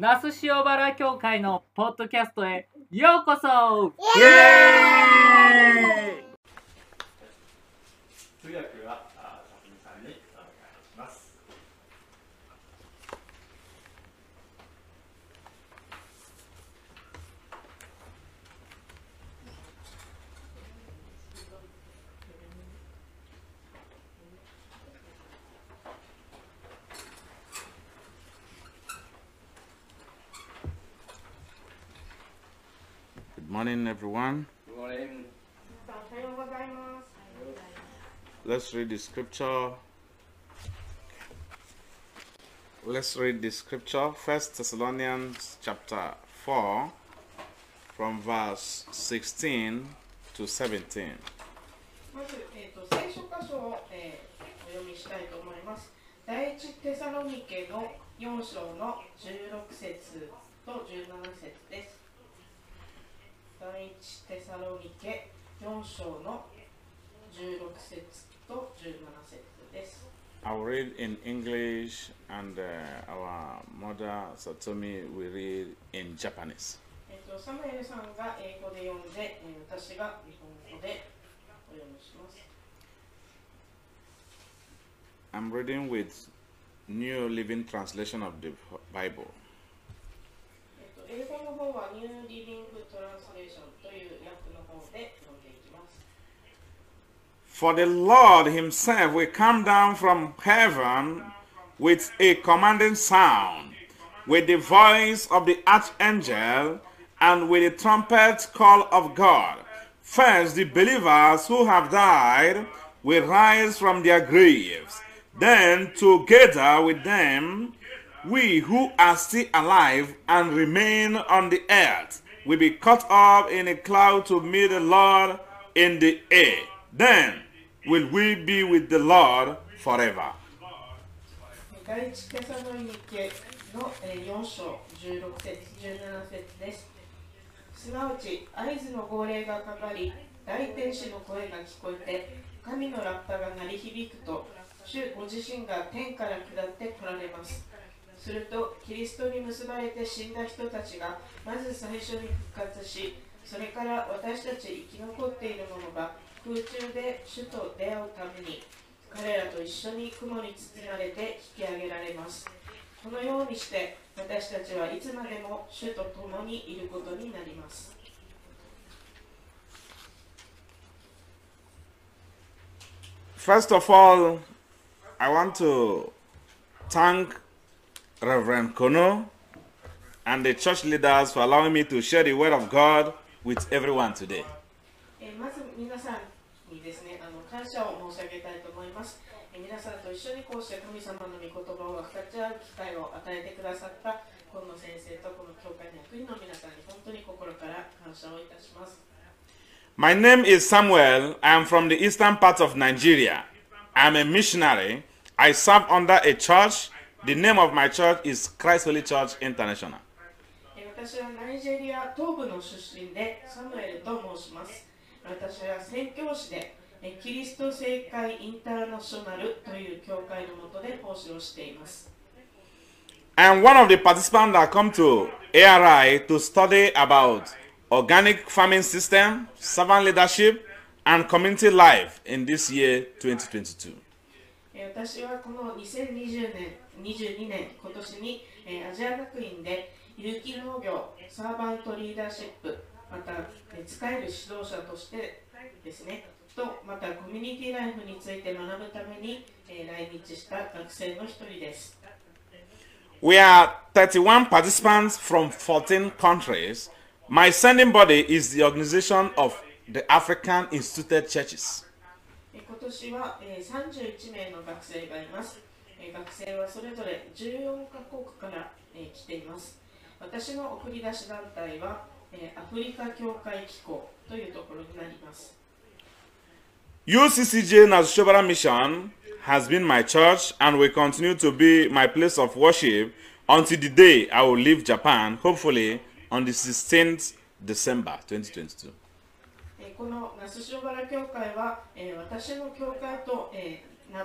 那須塩原協会のポッドキャストへようこそ。イエーイ！everyone. Let's read the scripture. Let's read the scripture. First Thessalonians chapter 4 from verse 16 to 17. まず、えー、と聖書箇所を、えーお読みしたいと思います。第一テサロニケの4章の16節と17節です。 第一テサロニケ4章の16節と17節です。I'll read in English and uh, our mother Satomi will read in Japanese. えっと、サムエルさんが英語で読んで、私が日本語でお読みします。I'm reading with New Living Translation of the Bible. For the Lord Himself will come down from heaven with a commanding sound, with the voice of the archangel, and with the trumpet call of God. First, the believers who have died will rise from their graves. Then, together with them, we who are still alive and remain on the earth will be caught up in a cloud to meet the Lord in the air. Then will we be with the Lord forever? 第一テサロニケの4章16節17節です。すなわち合図の号令がかかり、大天使の声が聞こえて、神のラッパが鳴り響くと、主ご自身が天から下って来られます。すると、キリストに結ばれて死んだ人たちがまず最初に復活し、それから私たち生き残っている者が空中で主と出会うために、彼らと一緒に雲に包まれて引き上げられます。このようにして私たちはいつまでも主と共にいることになります。 First of all, I want to thank Reverend Kono and the church leaders for allowing me to share the word of God with everyone today. えー、まず皆さんにですねあの感謝を申し上げたいと思います、えー、皆さんと一緒にこうして神様の御言葉を分かち合う機会を与えてくださった今野先生とこの教会の役員の皆さんに本当に心から感謝をいたします My name is Samuel. I am from the eastern part of Nigeria. I am a missionary. I serve under a church. The name of my church is Christ Holy Church International. 私はナイジェリア東部の出身でサムエルと申します。私は宣教師でえーキリスト聖会インターナショナルという教会のもとで奉仕をしています。Am one of the participants that come to ARI to study about organic farming system, servant leadership, and community life in this year 2022. えー私はこの2020年、22年、今年に、えーアジア学院で有機農業、サーバントリーダーシップ、また、えー使える指導者としてですね、とまたコミュニティライフについて学ぶために、えー来日した学生の一人です。We are 31 participants from 14 countries. My sending body is the organization of the African Instituted Churches. えー今年は、えー31名の学生がいます。えー学生はそれぞれ14カ国から、えー来ています。私の送り出し団体は、えーアフリカ協会機構というところになります。UCCJ Nazushobara Mission has been my church and will continue to be my place of worship until the day I will leave Japan, hopefully on the 16th December 2022. えーこの那須塩原教会は、えー私の教会と、えーな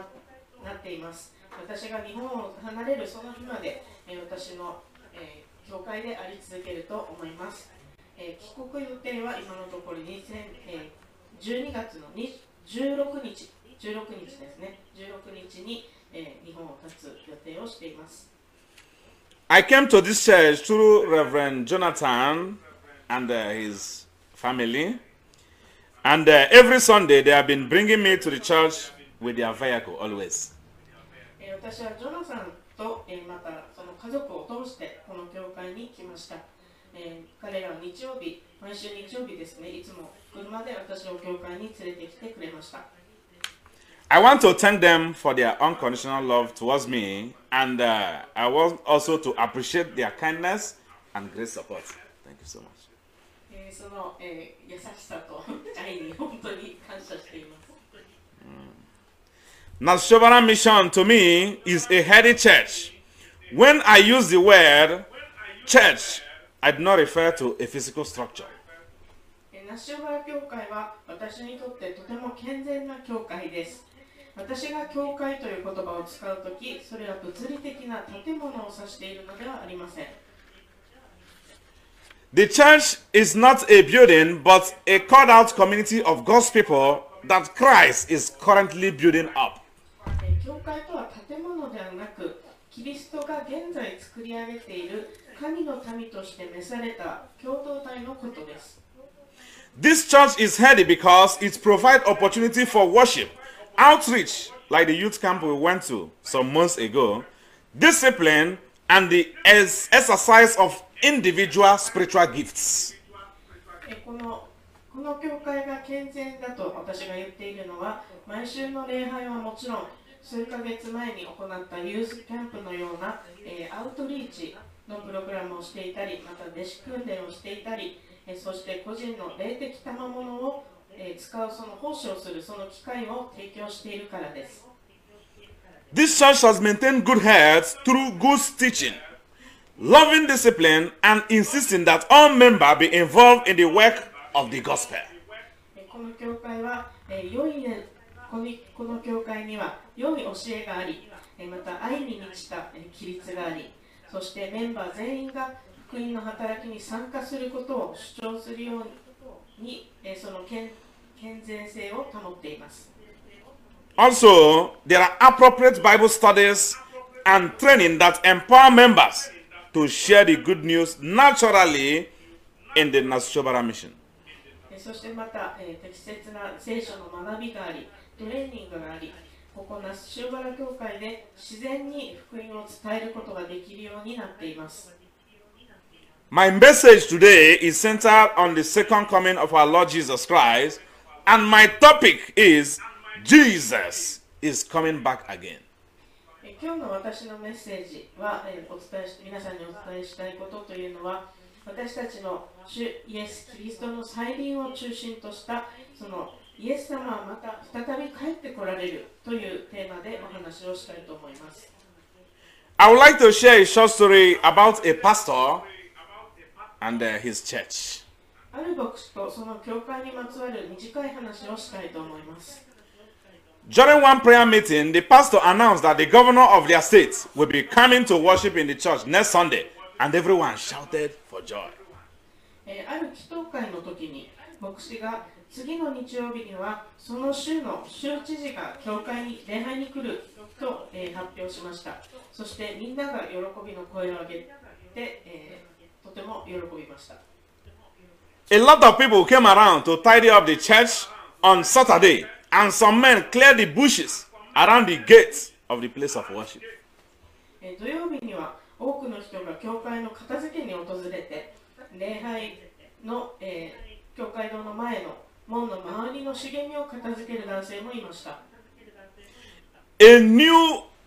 なっています。私が日本を離れるその日まで、えー私の、えー教会であり続けると思います。えー帰国予定は今のところ2000、えー12月のに16日、16日ですね、16日に、えー日本を立つ予定をしています。I came to this church through Reverend Jonathan and uh, his family. And uh, every Sunday, they have been bringing me to the church with their vehicle always. えー私はジョナサンと、えーまたその家族を通してこの教会に来ました。えー、彼らは日曜日、毎週日曜日ですね、いつも車で私を教会に連れてきてくれました。I want to thank them for their unconditional love towards me, and uh, I want also to appreciate their kindness and great support. Thank you so much. その、えー、優しさと愛に本当に感謝しています。Nashobara mission to me is a heady church. When I use the word church I do not refer to a physical structure. えーナッシュバラ教会は私にとってとても健全な教会です。私が教会という言葉を使うとき、それは物理的な建物を指しているのではありません。The church is not a building, but a called out community of God's people that Christ is currently building up. えー教会とは建物ではなく、キリストが現在作り上げている神の民として召された共同体のことです。This church is heady because it provides opportunity for worship, outreach, like the youth camp we went to some months ago, discipline, and the ex- exercise of individual spiritual gifts. えこのこの教会が健全だと私が言っているのは毎週の礼拝はもちろん数ヶ月前に行ったユースキャンプのような、えーアウトリーチのプログラムをしていたりまた弟子訓練をしていたり、えーそして個人の霊的賜物を、えー使うその奉仕をするその機会を提供しているからです This church has maintained good health through good teaching, loving discipline, and insisting that all members be involved in the work of the gospel. えこの教会は、えー良いねこのこの教会には良い教えがあり、えーまた愛に満ちたえー規律があり、そしてメンバー全員が福音の働きに参加することを主張するように、えーその健健全性を保っています。Also, there are appropriate Bible studies and training that empower members to share the good news naturally in the Nashobara mission. えーそしてまた、えー適切な聖書の学びがあり、トレーニングがあり、ここ那須塩原教会で自然に福音を伝えることができるようになっています。My message today is centered on the second coming of our Lord Jesus Christ, and my topic is Jesus is coming back again. え今日の私のメッセージは、えーお伝えし皆さんにお伝えしたいことというのは私たちの主イエス・キリストの再臨を中心としたそのイエス様はまた再び帰ってこられるというテーマでお話をしたいと思います。 I would like to share a short story about a pastor and uh, his church. ある牧師とその教会にまつわる短い話をしたいと思います。 During one prayer meeting, the pastor announced that the governor of their state will be coming to worship in the church next Sunday, and everyone shouted for joy. えーある祈祷会の時に牧師が 次の日曜日にはその州の州知事が教会に礼拝に来ると、えー発表しましたそしてみんなが喜びの声を上げて、えーとても喜びました A lot of people came around to tidy up the church on Saturday, and some men cleared the bushes around the gates of the place of worship. えー土曜日には多くの人が教会の片付けに訪れて礼拝の、えー教会堂の前の門の周りの茂みを片付ける男性もいました A new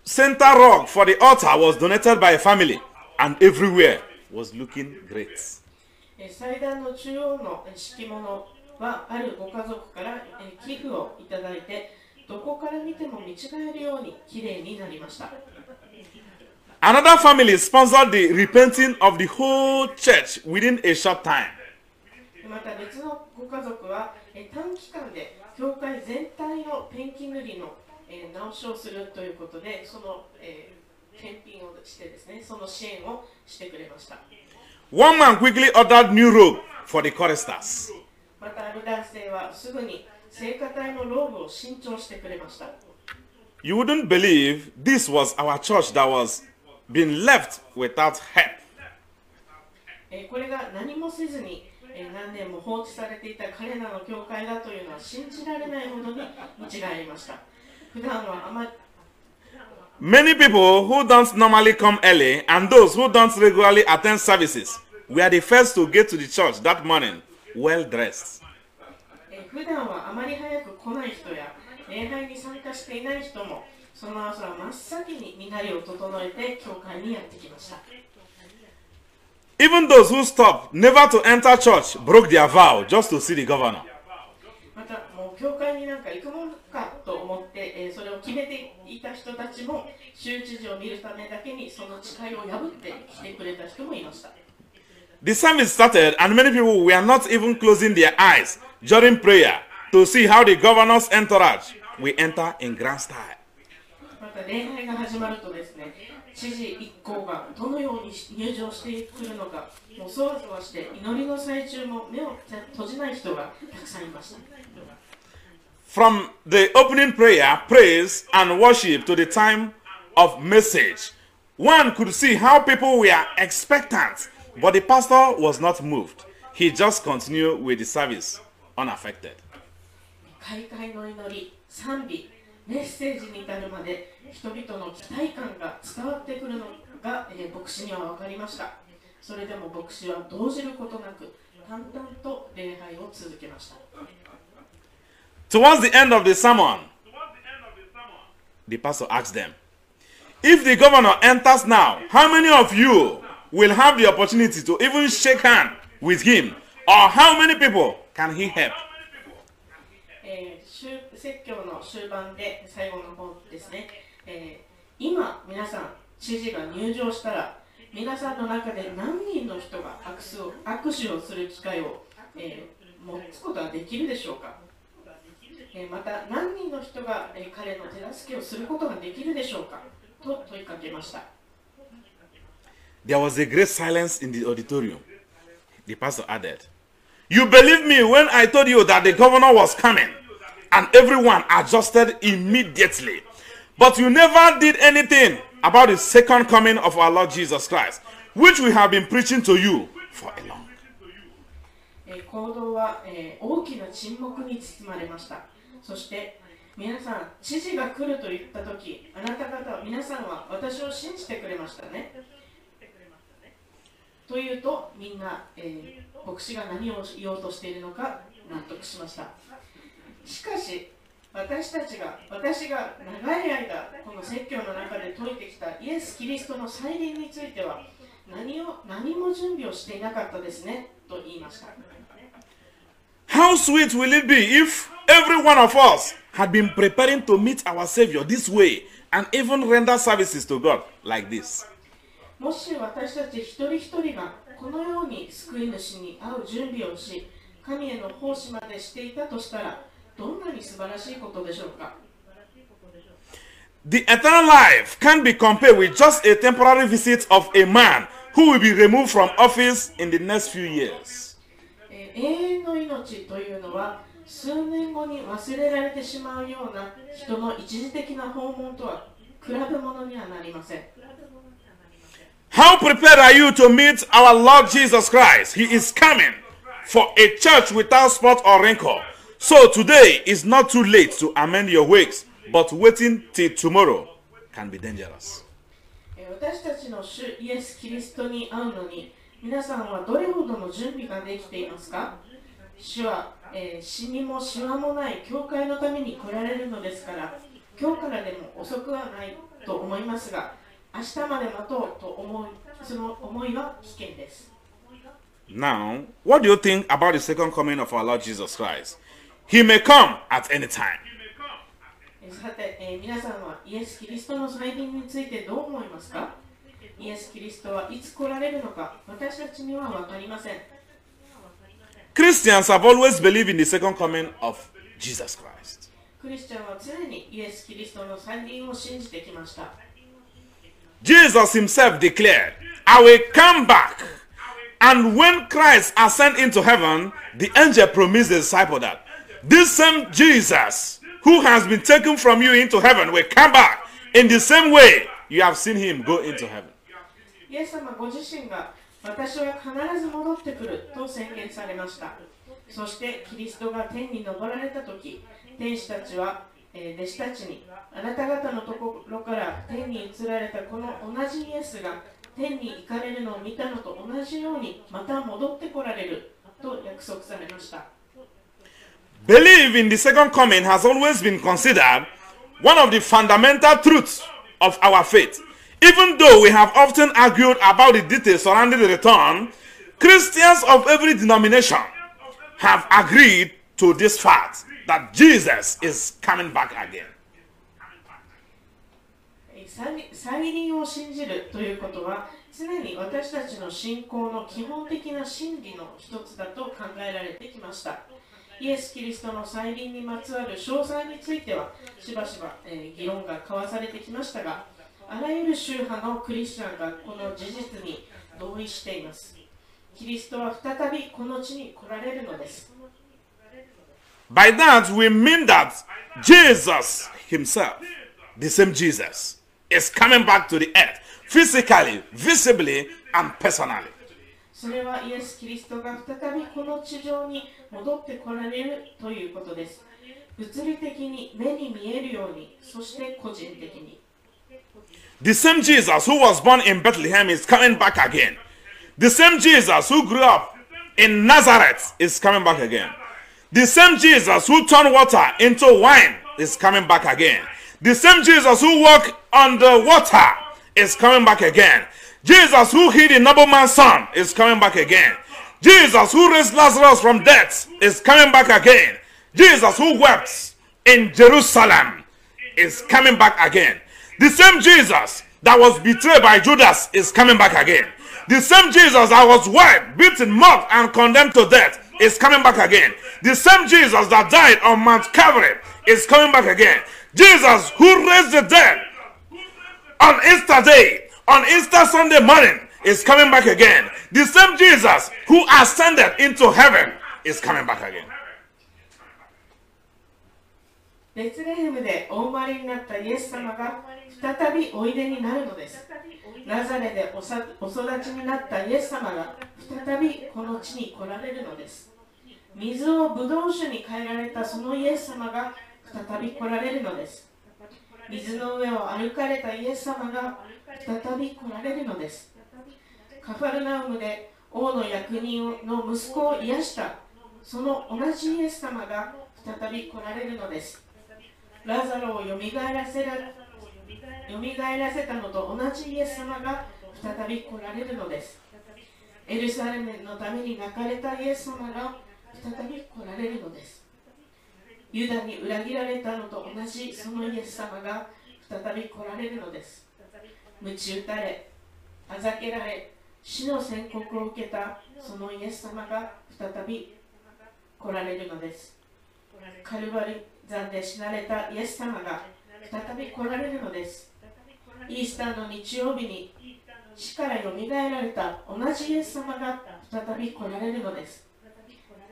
center rock for the altar was donated by a family, and everywhere was looking great. えー祭壇の中央のえー敷物はあるご家族からえー寄付をいただいてどこから見ても見違えるようにきれいになりました Another family sponsored the repenting of the whole church within a short time. また別のご家族はえー短期間で教会全体のペンキ塗りのえー直しをするということでそのえー検品をしてですねその支援をしてくれました One man quickly ordered new robe for the choristers. またある男性はすぐに聖歌隊のローブを新調してくれました You wouldn't believe this was our church that was being left without help. えーこれが何もせずに、えー何年も放置されていた彼らの教会だというのは信じられないほどに見違えました普段はあま Many people who don't normally come early and those who don't regularly attend services were the first to get to the church that morning well dressed. えー普段はあまり早く来ない人や礼拝に参加していない人もその朝は真っ先に身なりを整えて教会にやってきました Even those who stopped never to enter church broke their vow just to see the governor. またもう教会になんか行くもんかと思って、えーそれを決めていた人たちも州知事を見るためだけにその誓いを破って来てくれた人もいました The service started, and many people were not even closing their eyes during prayer to see how the governor's entourage will enter in grand style. また礼拝が始まるとですね 知事一行がどのように入場してくるのかもうそわそわして祈りの最中も目を閉じない人がたくさんいました From the opening prayer, praise, and worship to the time of message, one could see how people were expectant, but the pastor was not moved. He just continued with the service unaffected. 開会の祈り賛美メッセージに至るまで人々の期待感が伝わってくるのが、えー牧師には分かりましたそれでも牧師は動じることなく淡々と礼拝を続けました Towards the end of the sermon, the pastor asked them, If the governor enters now, how many of you will have the opportunity to even shake hand with him? Or how many people can he help? 説教の終盤で最後の方ですね、えー今皆さん知事が入場したら皆さんの中で何人の人が握手を握手をする機会を、えー持つことができるでしょうか、えーまた何人の人が、え彼の手助けをすることができるでしょうか。と問いかけました。There was a great silence in the auditorium. The pastor added, You believe me when I told you that the governor was coming, and everyone adjusted immediately. But you never did anything about the second coming of our Lord Jesus Christ, which we have been preaching to you for a long. え行動は、えー大きな沈黙に包まれましたそして皆さん知事が来ると言った時あなた方皆さんは私を信じてくれましたねというとみんな、えー牧師が何を言おうとしているのか納得しましたしかし私たちが私が長い間この説教の中で説いてきたイエス・キリストの再臨については何を何も準備をしていなかったですねと言いました How sweet will it be if every one of us had been preparing to meet our Savior this way and even render services to God like this? もし私たち一人一人がこのように救い主に会う準備をし神への奉仕までしていたとしたら どんなに素晴らしいことでしょうか The eternal life can be compared with just a temporary visit of a man who will be removed from office in the next few years. えー永遠の命というのは数年後に忘れられてしまうような人の一時的な訪問とは比べ物にはなりません How prepared are you to meet our Lord Jesus Christ? He is coming for a church without spot or wrinkle. So today is not too late to amend your ways, but waiting till tomorrow can be dangerous. えー私たちの主イエス・キリストに会うのに皆さんはどれほどの準備ができていますか主は、えー死にもしわもない教会のために来られるのですから今日からでも遅くはないと思いますが明日まで待とうと思うその思いは危険です Now, what do you think about the second coming of our Lord Jesus Christ? He may come at any time. えーさて、えー皆さんはイエス・キリストの再臨についてどう思いますかイエス・キリストはいつ来られるのか私たちには分かりません Christians have always believed in the second coming of Jesus Christ. クリスチャンは常にイエス・キリストの再臨を信じてきました Jesus himself declared, I will come back. And when Christ ascended into heaven, the angel promised the disciple that this same Jesus who has been taken from you into heaven will come back. In the same way you have seen him go into heaven. イエス様ご自身が私は必ず戻ってくると宣言されました。そしてキリストが天に昇られた時天使たちは、えー弟子たちにあなた方のところから天に移られたこの同じイエスが天に行かれるのを見たのと同じようにまた戻ってこられると約束されました。Belief in the second coming has always been considered one of the fundamental truths of our faith. Even though we have often argued about the details surrounding the return, Christians of every denomination have agreed to this fact that Jesus is coming back again. 再再臨を信じるということは常に私たちの信仰の基本的な真理の一つだと考えられてきました イエス・キリストの再臨にまつわる詳細についてはしばしば、えー議論が交わされてきましたがあらゆる宗派のクリスチャンがこの事実に同意していますキリストは再びこの地に来られるのです By that, we mean that Jesus himself, the same Jesus, is coming back to the earth physically, visibly, and personally. それはイエス・キリストが再びこの地上に戻ってこられるということです。物理的に目に見えるように、そして個人的に。 The same Jesus who was born in Bethlehem is coming back again. The same Jesus who grew up in Nazareth is coming back again. The same Jesus who turned water into wine is coming back again. The same Jesus who walked on the water is coming back again. Jesus who healed the nobleman's son is coming back again. Jesus who raised Lazarus from death is coming back again. Jesus who wept in Jerusalem is coming back again. The same Jesus that was betrayed by Judas is coming back again. The same Jesus that was whipped, beaten, mocked, and condemned to death is coming back again. The same Jesus that died on Mount Calvary is coming back again. Jesus who raised the dead on Easter Day, on Easter Sunday morning, is coming back again. The same Jesus who ascended into heaven is coming back again. ベツレヘムでお生まれになったイエス様が再びおいでになるのです。ナザレでおさお育ちになったイエス様が再びこの地に来られるのです。水をブドウ酒に変えられたそのイエス様が再び来られるのです。水の上を歩かれたイエス様が再び来られるのです。カファルナウムで王の役人の息子を癒したその同じイエス様が再び来られるのです。ラザロをよみがえらせらよみがえらせたのと同じイエス様が再び来られるのです。エルサレムのために泣かれたイエス様が再び来られるのです。ユダに裏切られたのと同じそのイエス様が再び来られるのです。鞭打たれ、あざけられ、死の宣告を受けたそのイエス様が再び来られるのです。カルバリ山で死なれたイエス様が再び来られるのです。イースターの日曜日に死からよみがえられた同じイエス様が再び来られるのです。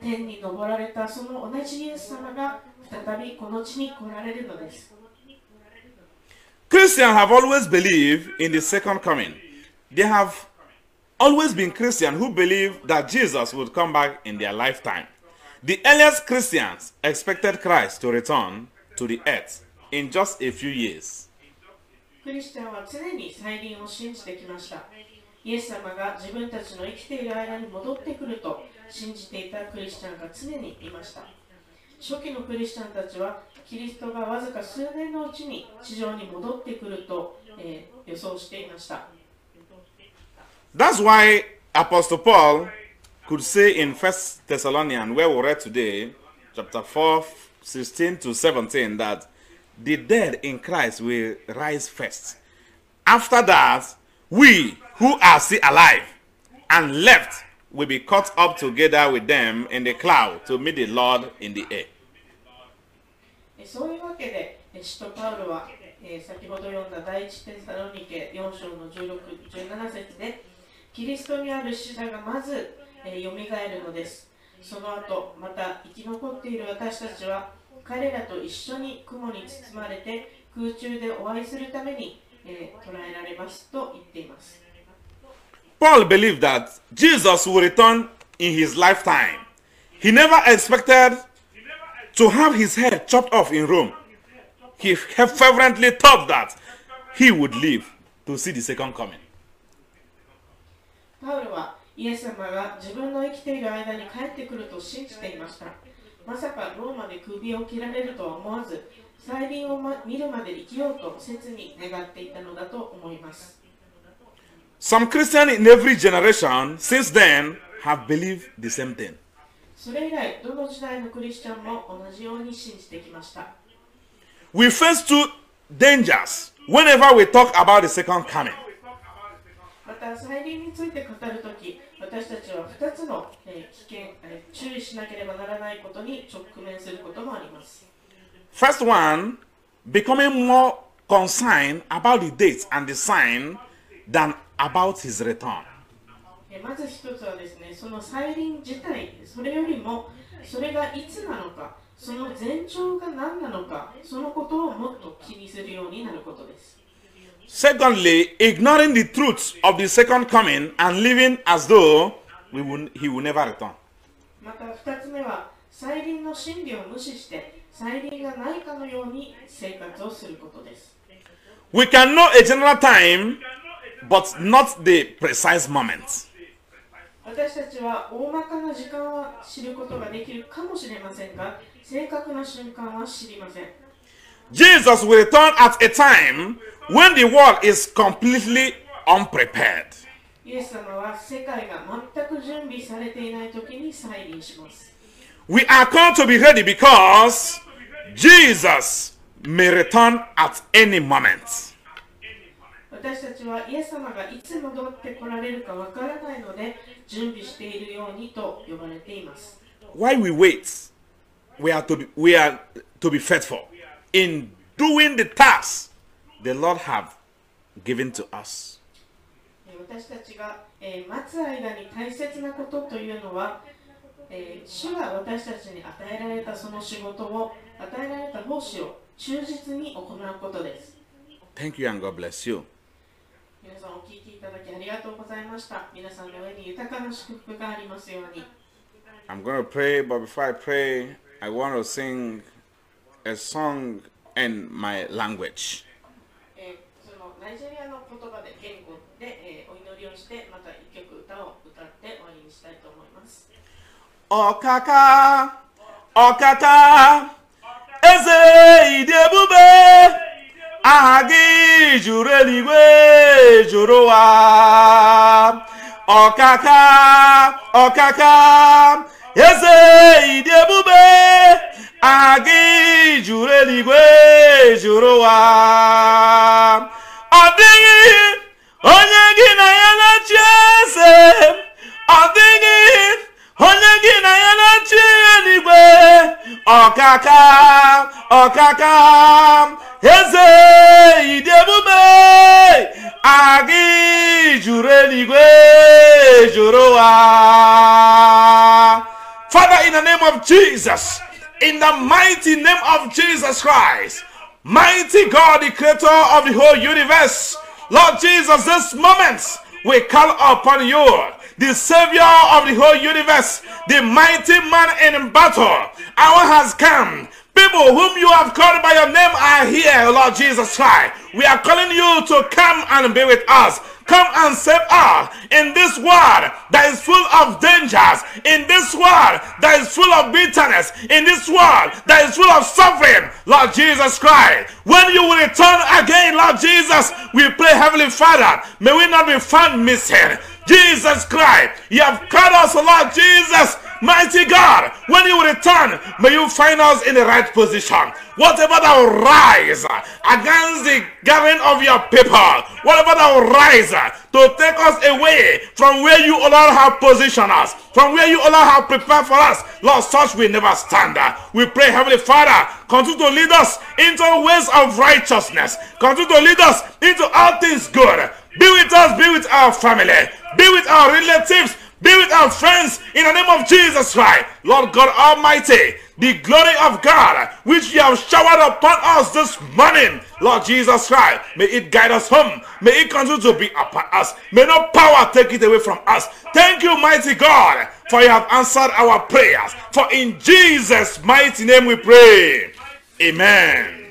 天に昇られたその同じイエス様が再びこの地に来られるのです。 Christians have always believed in the second coming. They have always been Christians who believe that Jesus would come back in their lifetime. The earliest Christians expected Christ to return to the earth in just a few years. クリスチャンは常に再臨を信じてきました。イエス様が自分たちの生きている間に戻ってくると 信じていたクリスチャンが常にいました。初期のクリスチャンたちはキリストがわずか数年のうちに地上に戻ってくると、えー予想していました。That's why Apostle Paul could say in 1 Thessalonians, where we read today, chapter 4, 16 to 17, that the dead in Christ will rise first. After that, we who are still alive and left will be caught up together with them in the cloud to meet the Lord in the air. そういうわけで、使徒パウロは、えー先ほど読んだ第一テサロニケ4章の16、17節で、キリストにある死者がまず、えー、蘇るのです。その後、また生き残っている私たちは、彼らと一緒に雲に包まれて空中でお会いするために、えー捉えられますと言っています。Paul believed that Jesus will return in his lifetime. He never expected to have his head chopped off in Rome. He fervently thought that he would live to see the second coming. パウロはイエス様が自分の生きている間に帰ってくると信じていました。まさかローマで首を切られるとは思わず、再臨を、ま、見るまで生きようと切に願っていたのだと思います。 Some Christians in every generation since then have believed the same thing. それ以来、どの時代のクリスチャンも同じように信じてきました。 We face two dangers whenever we talk about the second coming. また、再臨について語るとき、私たちは2つの、えー危険、えー注意しなければならないことに直面することもあります。 First one, becoming more concerned about the date and the sign than about his return. えまず一つはですね、その再臨自体、それよりも、それがいつなのか、その前兆が何なのか、そのことをもっと気にするようになることです。Secondly, ignoring the truth of the second coming and living as though we will, he will never return. また二つ目は、再臨の真理を無視して、再臨がないかのように生活をすることです。We can know a general time, but not the precise moment. 私たちは大まかな時間は知ることができるかもしれませんが、正確な瞬間は知りません。 Jesus will return at a time when the world is completely unprepared. イエス様は世界が全く準備されていない時に再臨します。 We are called to be ready because Jesus may return at any moment. 私たちはイエス様がいつ戻ってこられるかわからないので準備しているようにと呼ばれています。While we wait, we are to be, we are to be faithful in doing the task the Lord have given to us. えー私たちが、えー待つ間に大切なことというのは、えー主が私たちに与えられたその仕事を与えられた奉仕を忠実に行うことです。Thank you and God bless you. 皆さんお聞きいただきありがとうございました。皆さんの上に豊かな祝福がありますように。I'm going to pray, but before I pray, I want to sing a song in my language. えーそのナイジェリアの言葉で言語で、えーお祈りをしてまた一曲歌を歌って終わりにしたいと思います。Ọkaka, ọkaka, eze juru eluigwe juru ụwa. Ọkaka, ọkaka, eze ịdị ebube, aha gị juru eluigwe juru ụwa. Onye gị na ya na-achị eze, ọ onye gị na ya na-achị eluigwe ọkaka ọkaka eze ịdị ebube agị juru eluigwe ụwa. Father, in the name of Jesus, in the mighty name of Jesus Christ, mighty God, the creator of the whole universe, Lord Jesus, this moment we call upon you, the Savior of the whole universe, the mighty man in battle. Hour has come. People whom you have called by your name are here, Lord Jesus Christ. We are calling you to come and be with us. Come and save us in this world that is full of dangers, in this world that is full of bitterness, in this world that is full of suffering, Lord Jesus Christ. When you will return again, Lord Jesus, we pray, Heavenly Father, may we not be found missing. Jesus Christ. You have called us, Lord Jesus, mighty God. When you return, may you find us in the right position. Whatever that will rise against the gathering of your people, whatever that will rise to take us away from where you, O Lord, have positioned us, from where you, O Lord, have prepared for us, Lord, such we never stand. We pray, Heavenly Father, continue to lead us into ways of righteousness, continue to lead us into all things good. Be with us, be with our family, be with our relatives, be with our friends in the name of Jesus Christ. Lord God Almighty, the glory of God which you have showered upon us this morning, Lord Jesus Christ, may it guide us home. May it continue to be upon us. May no power take it away from us. Thank you, mighty God, for you have answered our prayers. For in Jesus' mighty name we pray. Amen.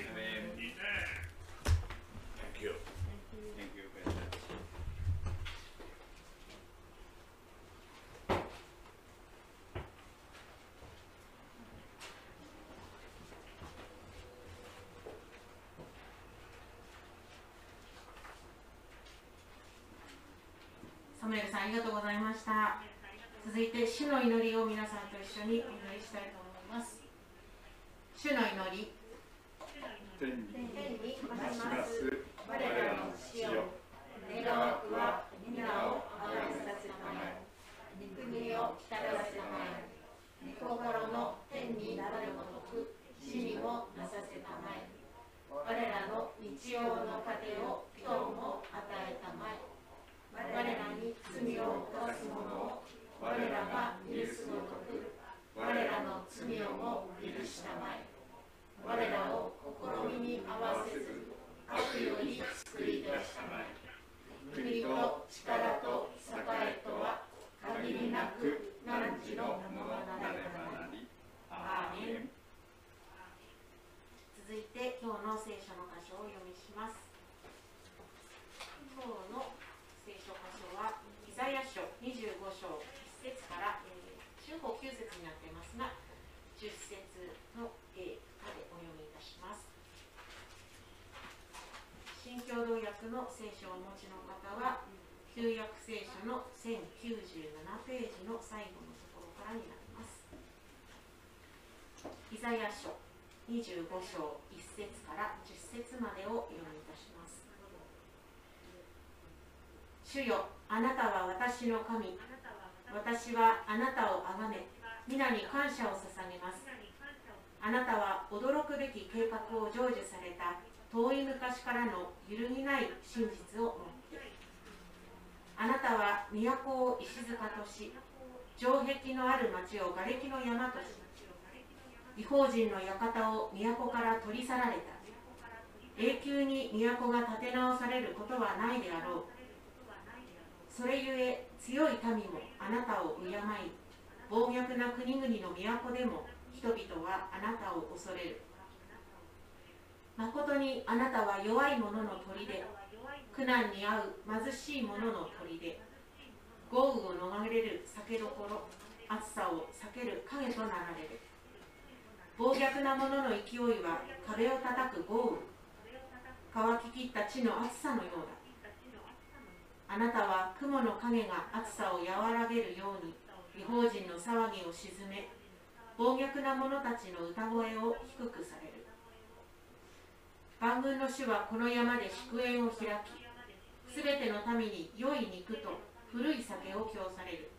ざいました。続いて主の祈りを皆さんと一緒にお祈りしたいと思います。主の祈り。天にまします。我らの死よ。願わくは皆をあがめさせたまえ。御国を来たらせたまえ。御心の天になるごとく死にもなさせたまえ。我らの日曜の糧を今日も与えたまえ我らに罪を犯す者を我らが許すごとく我らの罪をも許したまえ我らを試みに合わせず悪より救い出したまえ国と力と栄とは限りなく汝のものなればなりアーメン続いて今日の聖書の箇所をお読みします今日の聖書箇所はイザヤ書25章1節から、えー、中法9節になっていますが10節の、えーまでお読みいたします新共同訳の聖書をお持ちの方は旧約聖書の1097ページの最後のところからになりますイザヤ書25章1節から10節までを読みいたします。主よあなたは私の神。私はあなたをあがめ皆に感謝を捧げます。あなたは驚くべき計画を成就された遠い昔からの揺るぎない真実を持って。あなたは都を石塚とし城壁のある町を瓦礫の山とし違法人の館を都から取り去られた。永久に都が建て直されることはないであろう。それゆえ強い民もあなたを敬い暴虐な国々の都でも人々はあなたを恐れる。誠にあなたは弱い者の砦苦難に遭う貧しい者の砦豪雨を逃れる酒どころ暑さを避ける影となられる。暴虐な者の勢いは壁を叩く豪雨。乾ききった地の暑さのようだ。あなたは雲の影が暑さを和らげるように違法人の騒ぎを鎮め暴虐な者たちの歌声を低くされる。万軍の主はこの山で祝宴を開きすべての民に良い肉と古い酒を供される。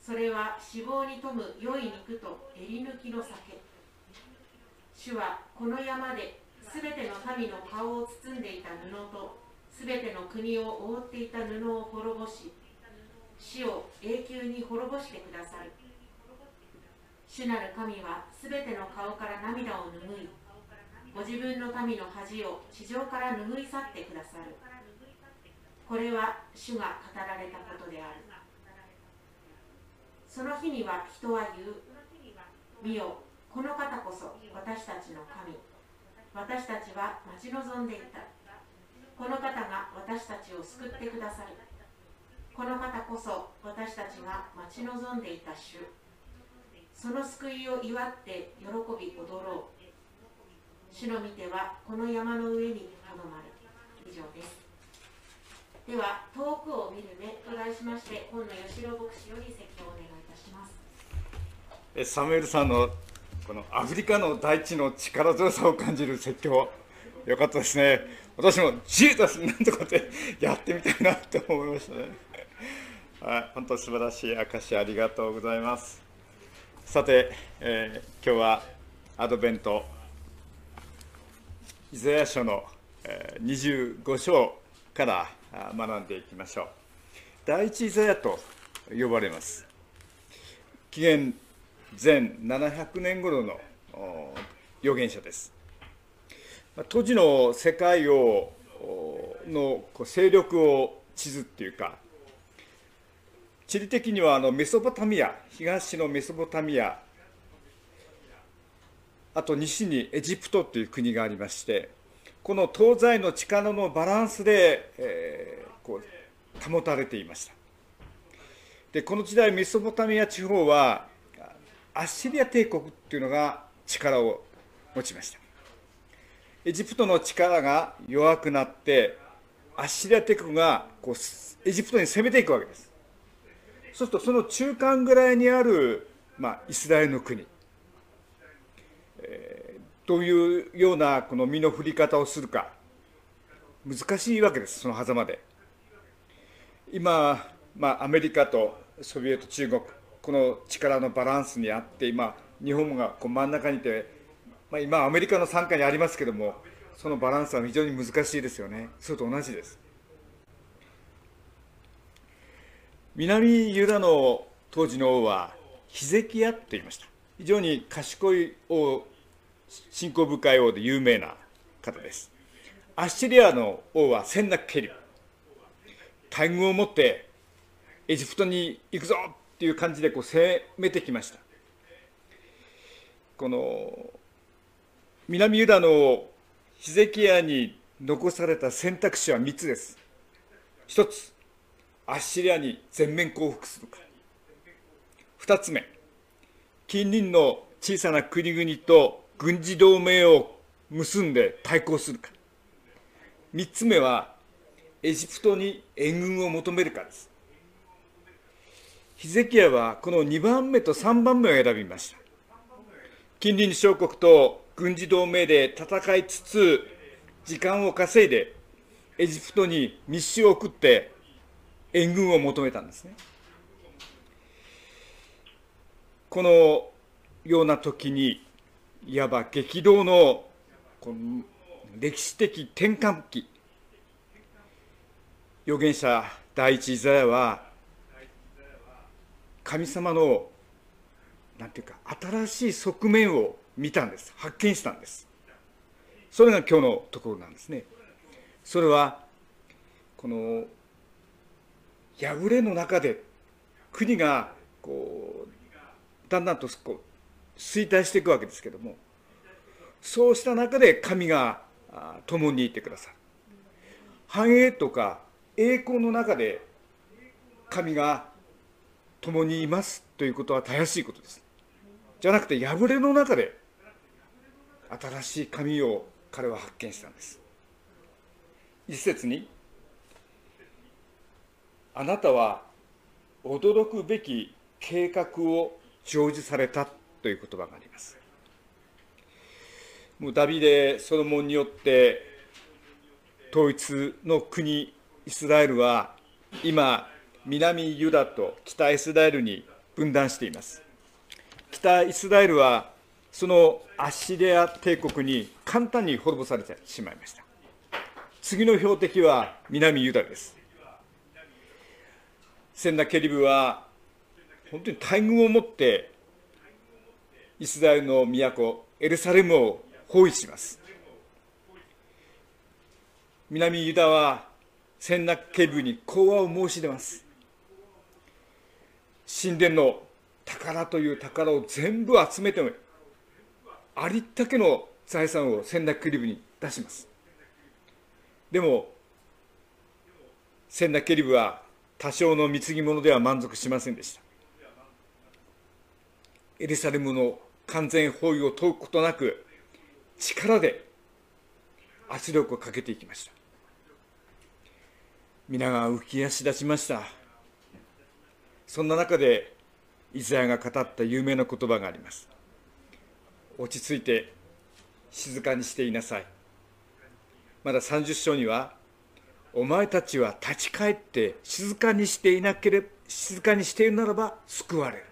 それは脂肪に富む良い肉と襟抜きの酒。主はこの山ですべての民の顔を包んでいた布とすべての国を覆っていた布を滅ぼし死を永久に滅ぼしてくださる。主なる神はすべての顔から涙を拭いご自分の民の恥を地上から拭い去ってくださる。これは主が語られたことである。その日には人は言う。見よこの方こそ私たちの神。私たちは待ち望んでいた。この方が私たちを救ってくださる。この方こそ私たちが待ち望んでいた主。その救いを祝って喜び踊ろう。主の御手はこの山の上にとどまる以上です。では遠くを見る目と題しまして今野義郎牧師より説教をお願いいたします。サムエルさんのこのアフリカの大地の力強さを感じる説教よかったですね。私もジータスなんとかってやってみたいなって思いましたね。はい本当素晴らしい証ありがとうございます。さて、えー今日はアドベントイザヤ書の、25章から学んでいきましょう。第一イザヤと呼ばれます。紀元前700年頃の預言者です。当時の世界をの勢力を地図っていうか、地理的にはあのメソポタミア、東のメソポタミア、あと西にエジプトという国がありまして、この東西の力のバランスで、えーこう保たれていました。でこの時代メソポタミア地方はアッシリア帝国っていうのが力を持ちました。エジプトの力が弱くなってアッシリア帝国がこうエジプトに攻めていくわけです。そうするとその中間ぐらいにある、まあ、イスラエルの国、えーどういうようなこの身の振り方をするか。難しいわけですその狭間で。今、まあ、アメリカとソビエト、中国、この力のバランスにあって、今、日本がこう真ん中にいて、まあ、今、アメリカの傘下にありますけれども、そのバランスは非常に難しいですよね。それと同じです。南ユダの当時の王は、ヒゼキヤと言いました。非常に賢い王、信仰深い王で有名な方です。アッシリアの王はセンナケリ。大軍を持ってエジプトに行くぞっていう感じでこう攻めてきました。この南ユダのヒゼキヤに残された選択肢は3つです。1つアッシリアに全面降伏するか。2つ目近隣の小さな国々と軍事同盟を結んで対抗するか。3つ目はエジプトに援軍を求めるかです。ヒゼキヤはこの2番目と3番目を選びました。近隣小国と軍事同盟で戦いつつ、時間を稼いで、エジプトに密使を送って援軍を求めたんですね。このような時に、いわば激動のこの歴史的転換期、預言者第一イザヤは神様のなんていうか新しい側面を見たんです。発見したんです。それが今日のところなんですね。それはこの破れの中で国がこうだんだんとこう衰退していくわけですけどもそうした中で神が共にいてくださる。繁栄とか栄光の中で神が共にいますということはたやすいことです。じゃなくて破れの中で新しい神を彼は発見したんです。一節にあなたは驚くべき計画を成就されたという言葉があります。もうダビデソロモンによって統一の国イスラエルは今南ユダと北イスラエルに分断しています。北イスラエルはそのアッシリア帝国に簡単に滅ぼされてしまいました。次の標的は南ユダです。センナケリブは本当に大軍を持ってイスラエルの都エルサレムを包囲します。南ユダはセンナケリブに講和を申し出ます。神殿の宝という宝を全部集めてありったけの財産をセンナケリブに出します。でもセンナケリブは多少の貢ぎ物では満足しませんでした。エルサレムの完全包囲を解くことなく力で圧力をかけていきました。皆が浮き足立ちました。そんな中でイザヤが語った有名な言葉があります。落ち着いて静かにしていなさい。まだ30章にはお前たちは立ち返って静かにしていなければ静かにしているならば救われる。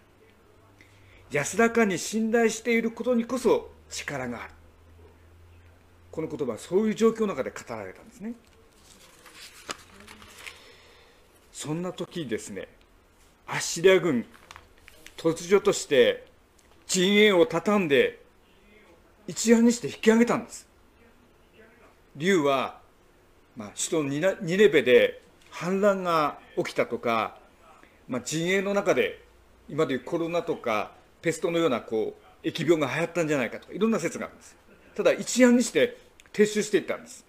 安らかに信頼していることにこそ力がある。この言葉はそういう状況の中で語られたんですね。そんな時ですねアッシリア軍突如として陣営を畳んで一夜にして引き上げたんです。竜は、まあ、首都ニニネベで反乱が起きたとか、まあ、陣営の中で今でいうコロナとかペストのようなこう疫病が流行ったんじゃないかとかいろんな説があるんです。ただ一夜にして撤収していったんです。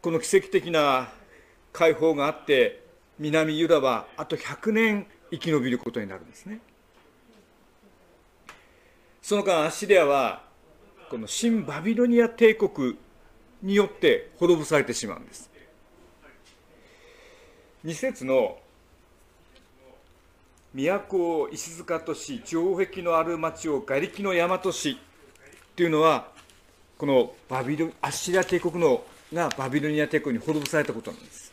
この奇跡的な解放があって南ユダはあと100年生き延びることになるんですね。その間アッシリアはこの新バビロニア帝国によって滅ぼされてしまうんです。2節の都を石塚とし城壁のある町を瓦礫の山としというのはこのバビロアッシリア帝国のがバビロニア帝国に滅ぼされたことなんです。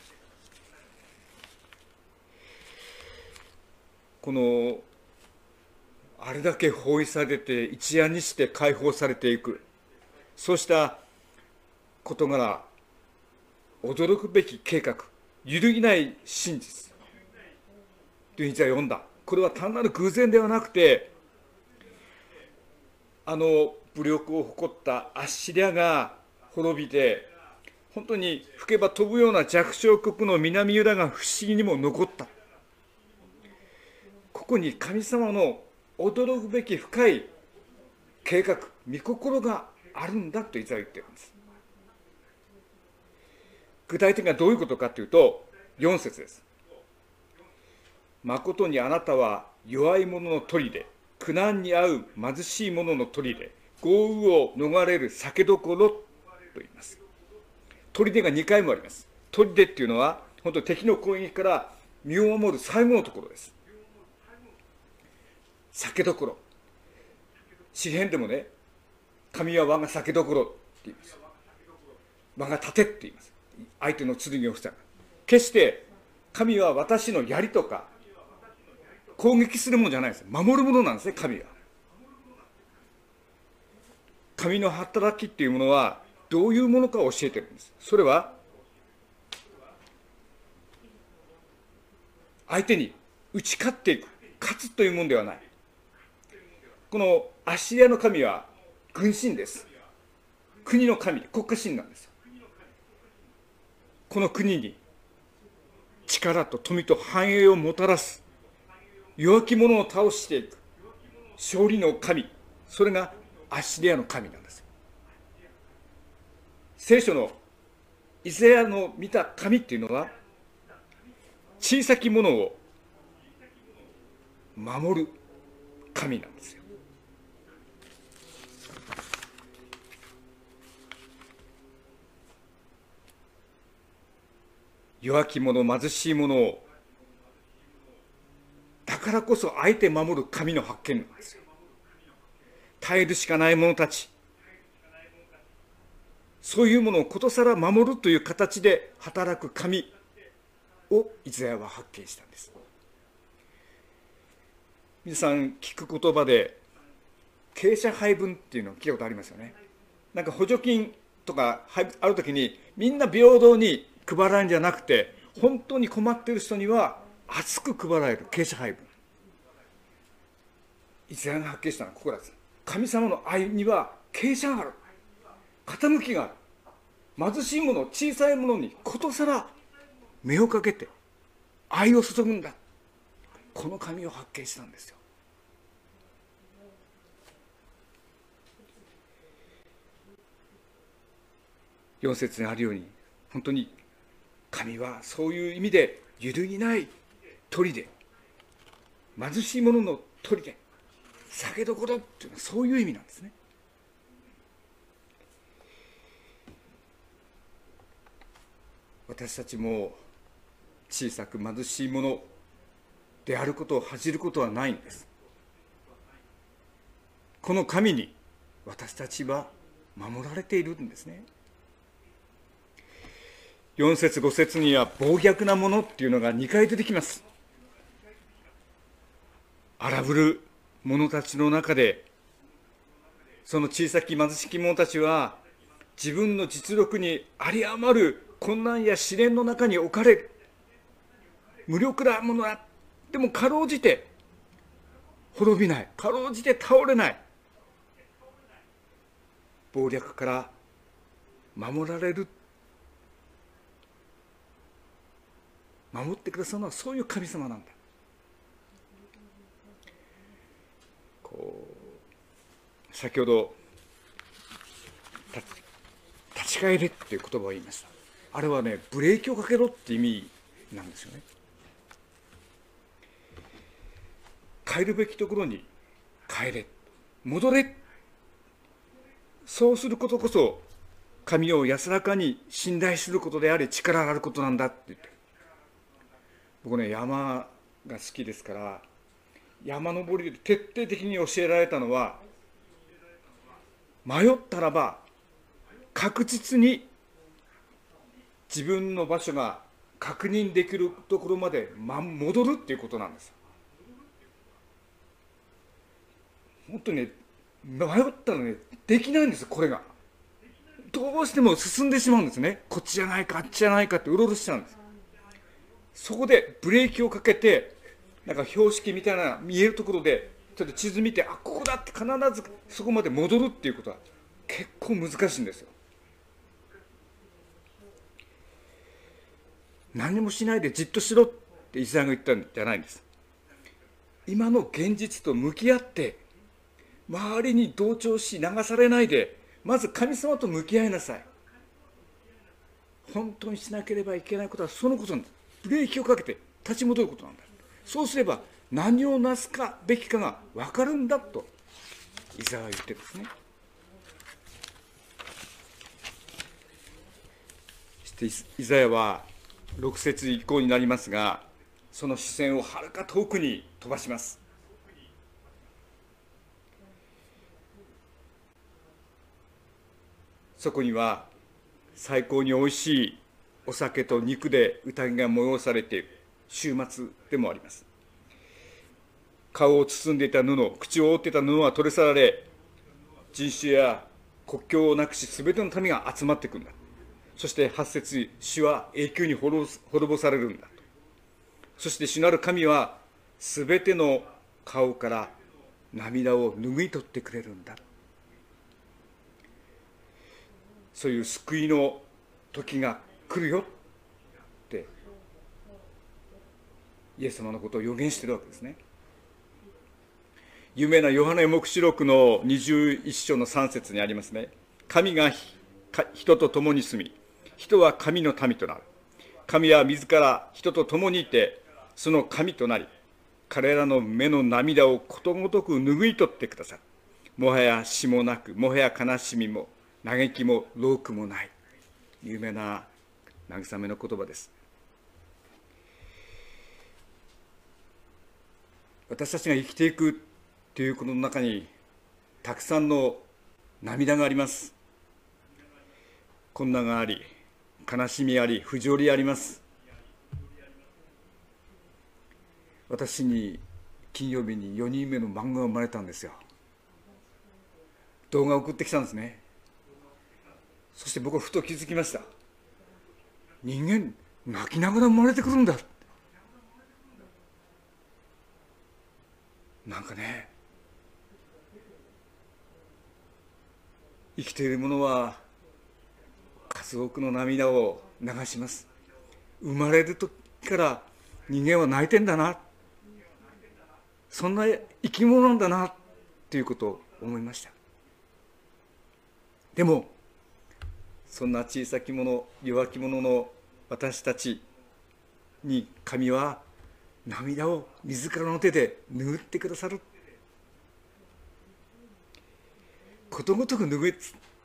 このあれだけ包囲されて一夜にして解放されていく。そうした事柄驚くべき計画。揺るぎない真実。というふうに読んだ。これは単なる偶然ではなくてあの武力を誇ったアッシリアが滅びて本当に吹けば飛ぶような弱小国の南ユダが不思議にも残った。ここに神様の驚くべき深い計画御心があるんだとイザヤ言ってるんです。具体的にはどういうことかというと4節です。誠にあなたは弱い者の砦苦難に遭う貧しい者の砦豪雨を逃れる酒どころと言います。砦が2回もあります。砦っていうのは本当に敵の攻撃から身を守る最後のところです。酒どころ。詩篇でもね神は我が酒どころって言います。我が盾って言います。相手の剣を塞ぐ決して神は私の槍とか攻撃するものじゃないです。守るものなんですね神は。神の働きっていうものはどういうものかを教えてるんです。それは相手に打ち勝っていく。勝つというものではない。このアッシリアの神は軍神です。国の神国家神なんです。この国に力と富と繁栄をもたらす弱き者を倒していく勝利の神それがアッシリアの神なんです。聖書のイザヤの見た神っていうのは小さき者を守る神なんですよ。弱き者貧しい者をだからこそあえて守る神の発見なんですよ。耐えるしかない者たち。そういうものをことさら守るという形で働く神をイザヤは発見したんです。皆さん聞く言葉で傾斜配分っていうのを聞いたことありますよね。なんか補助金とかある時にみんな平等に配らんじゃなくて本当に困っている人には厚く配られる傾斜配分。イザヤが発見したのはここです。神様の愛には傾斜がある。傾きがある。貧しい者小さい者にことさら目をかけて愛を注ぐんだ。この神を発見したんですよ。4節にあるように本当に神はそういう意味で揺るぎない鳥で貧しい者の鳥で酒どころっていうのはそういう意味なんですね。私たちも小さく貧しいものであることを恥じることはないんです。この神に私たちは守られているんですね。4節5節には暴虐なものっていうのが2回出てきます。荒ぶる者たちの中でその小さき貧しき者たちは自分の実力に有り余る困難や試練の中に置かれる無力なものだでもかろうじて滅びないかろうじて倒れない。暴略から守られる守ってくださるのはそういう神様なんだ。こう先ほど立ち返れっていう言葉を言いました。あれはねブレーキをかけろって意味なんですよね。帰るべきところに帰れ。戻れ。そうすることこそ神を安らかに信頼することであり力があることなんだって言って僕ね山が好きですから山登りで徹底的に教えられたのは迷ったらば確実に自分の場所が確認できるところまで戻るっていうことなんです。本当にね迷ったらねできないんですこれが。どうしても進んでしまうんですね。こっちじゃないかあっちじゃないかってうろうろしちゃうんです。そこでブレーキをかけてなんか標識みたいな見えるところでちょっと地図見てあここだって必ずそこまで戻るっていうことは結構難しいんですよ。何もしないでじっとしろってイザヤが言ったんじゃないんです。今の現実と向き合って周りに同調し流されないでまず神様と向き合いなさい。本当にしなければいけないことはそのことなんだブレーキをかけて立ち戻ることなんだ。そうすれば何をなすかべきかが分かるんだとイザヤは言ってるんですね。そしてイザヤは6節以降になりますがその視線をはるか遠くに飛ばします。そこには最高においしいお酒と肉で宴が催されている。週末でもあります。顔を包んでいた布口を覆っていた布は取り去られ人種や国境をなくし全ての民が集まってくるんだ。そして八節主は永久に滅ぼされるんだ。そして主なる神は全ての顔から涙を拭い取ってくれるんだ。そういう救いの時が来るよってイエス様のことを予言してるわけですね。有名なヨハネ黙示録の21章の3節にありますね。神が人と共に住み人は神の民となる。神は自ら人と共にいてその神となり彼らの目の涙をことごとく拭い取ってくださる。もはや死もなくもはや悲しみも嘆きも労苦もない。有名な慰めの言葉です。私たちが生きていくということの中にたくさんの涙があります。困難があり悲しみあり不条理あります。私に金曜日に4人目の漫画が生まれたんですよ。動画を送ってきたんですね。そして僕はふと気づきました。人間泣きながら生まれてくるんだ。なんかね生きている者は数多くの涙を流します。生まれる時から人間は泣いてんだな。そんな生き物なんだなということを思いました。でもそんな小さき者弱き者の私たちに神は涙を自らの手で拭ってくださる。ことごとく拭い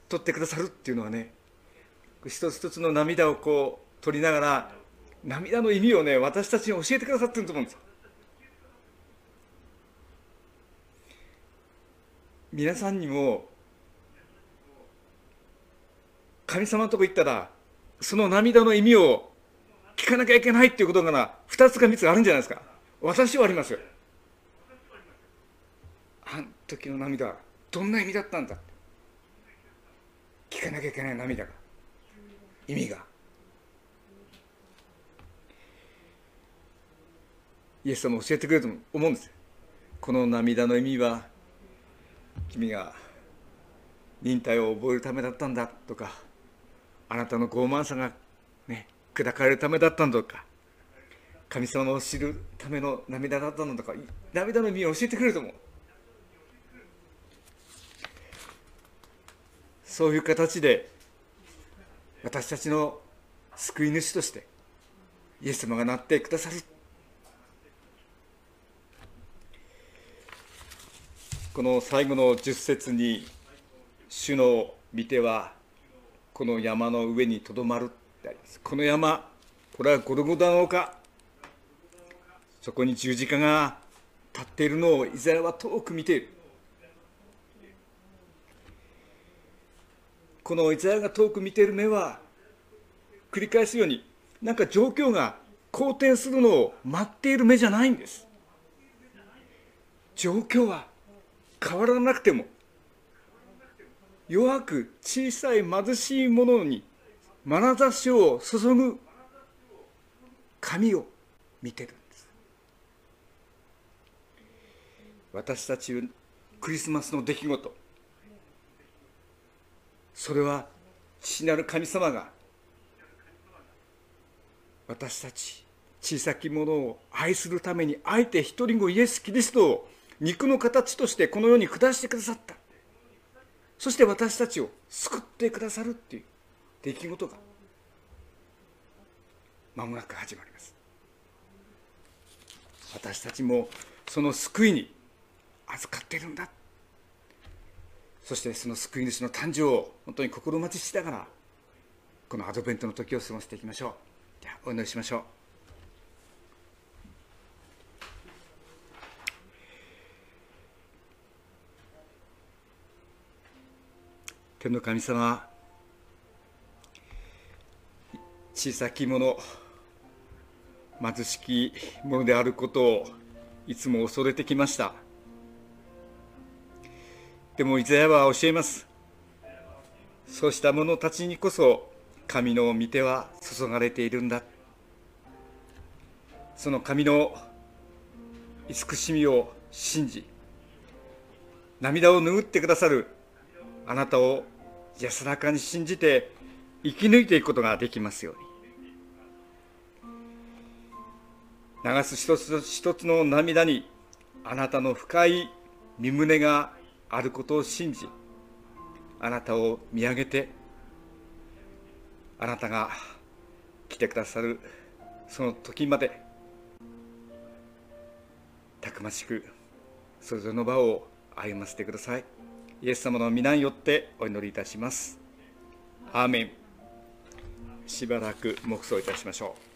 取ってくださるっていうのはね一つ一つの涙をこう取りながら涙の意味をね私たちに教えてくださってると思うんです皆さんにも神様のとこ行ったらその涙の意味を聞かなきゃいけないっていうことがな2つか3つあるんじゃないですか。私はあります。あん時の涙どんな意味だったんだ。聞かなきゃいけない涙が意味が。イエス様教えてくれると思うんです。この涙の意味は君が忍耐を覚えるためだったんだとか。あなたの傲慢さがね砕かれるためだったんとか神様を知るための涙だったのとか涙の意味を教えてくれると思う。そういう形で私たちの救い主としてイエス様がなってくださる。この最後の十節に主の御手はこの山の上にとどまるってあります。この山これはゴルゴダの丘。そこに十字架が立っているのをイザヤは遠く見ている。このイザヤが遠く見ている目は繰り返すようになんか状況が好転するのを待っている目じゃないんです。状況は変わらなくても弱く小さい貧しい者に眼差しを注ぐ神を見てるんです。私たちクリスマスの出来事。それは父なる神様が私たち小さき者を愛するためにあえて一人子イエス・キリストを肉の形としてこの世に下してくださった。そして私たちを救ってくださるっていう出来事が間もなく始まります。私たちもその救いに預かっているんだ。そしてその救い主の誕生を本当に心待ちしながらこのアドベントの時を過ごしていきましょう。ではお祈りしましょう。天の神様小さき者貧しき者であることをいつも恐れてきました。でもイザヤは教えます。そうした者たちにこそ神の御手は注がれているんだ。その神の慈しみを信じ涙を拭ってくださるあなたを安らかに信じて生き抜いていくことができますように。流す一つ一つの涙にあなたの深い身胸があることを信じあなたを見上げてあなたが来てくださるその時までたくましくそれぞれの場を歩ませてください。イエス様の皆によってお祈りいたします。アーメン。しばらく黙想いたしましょう。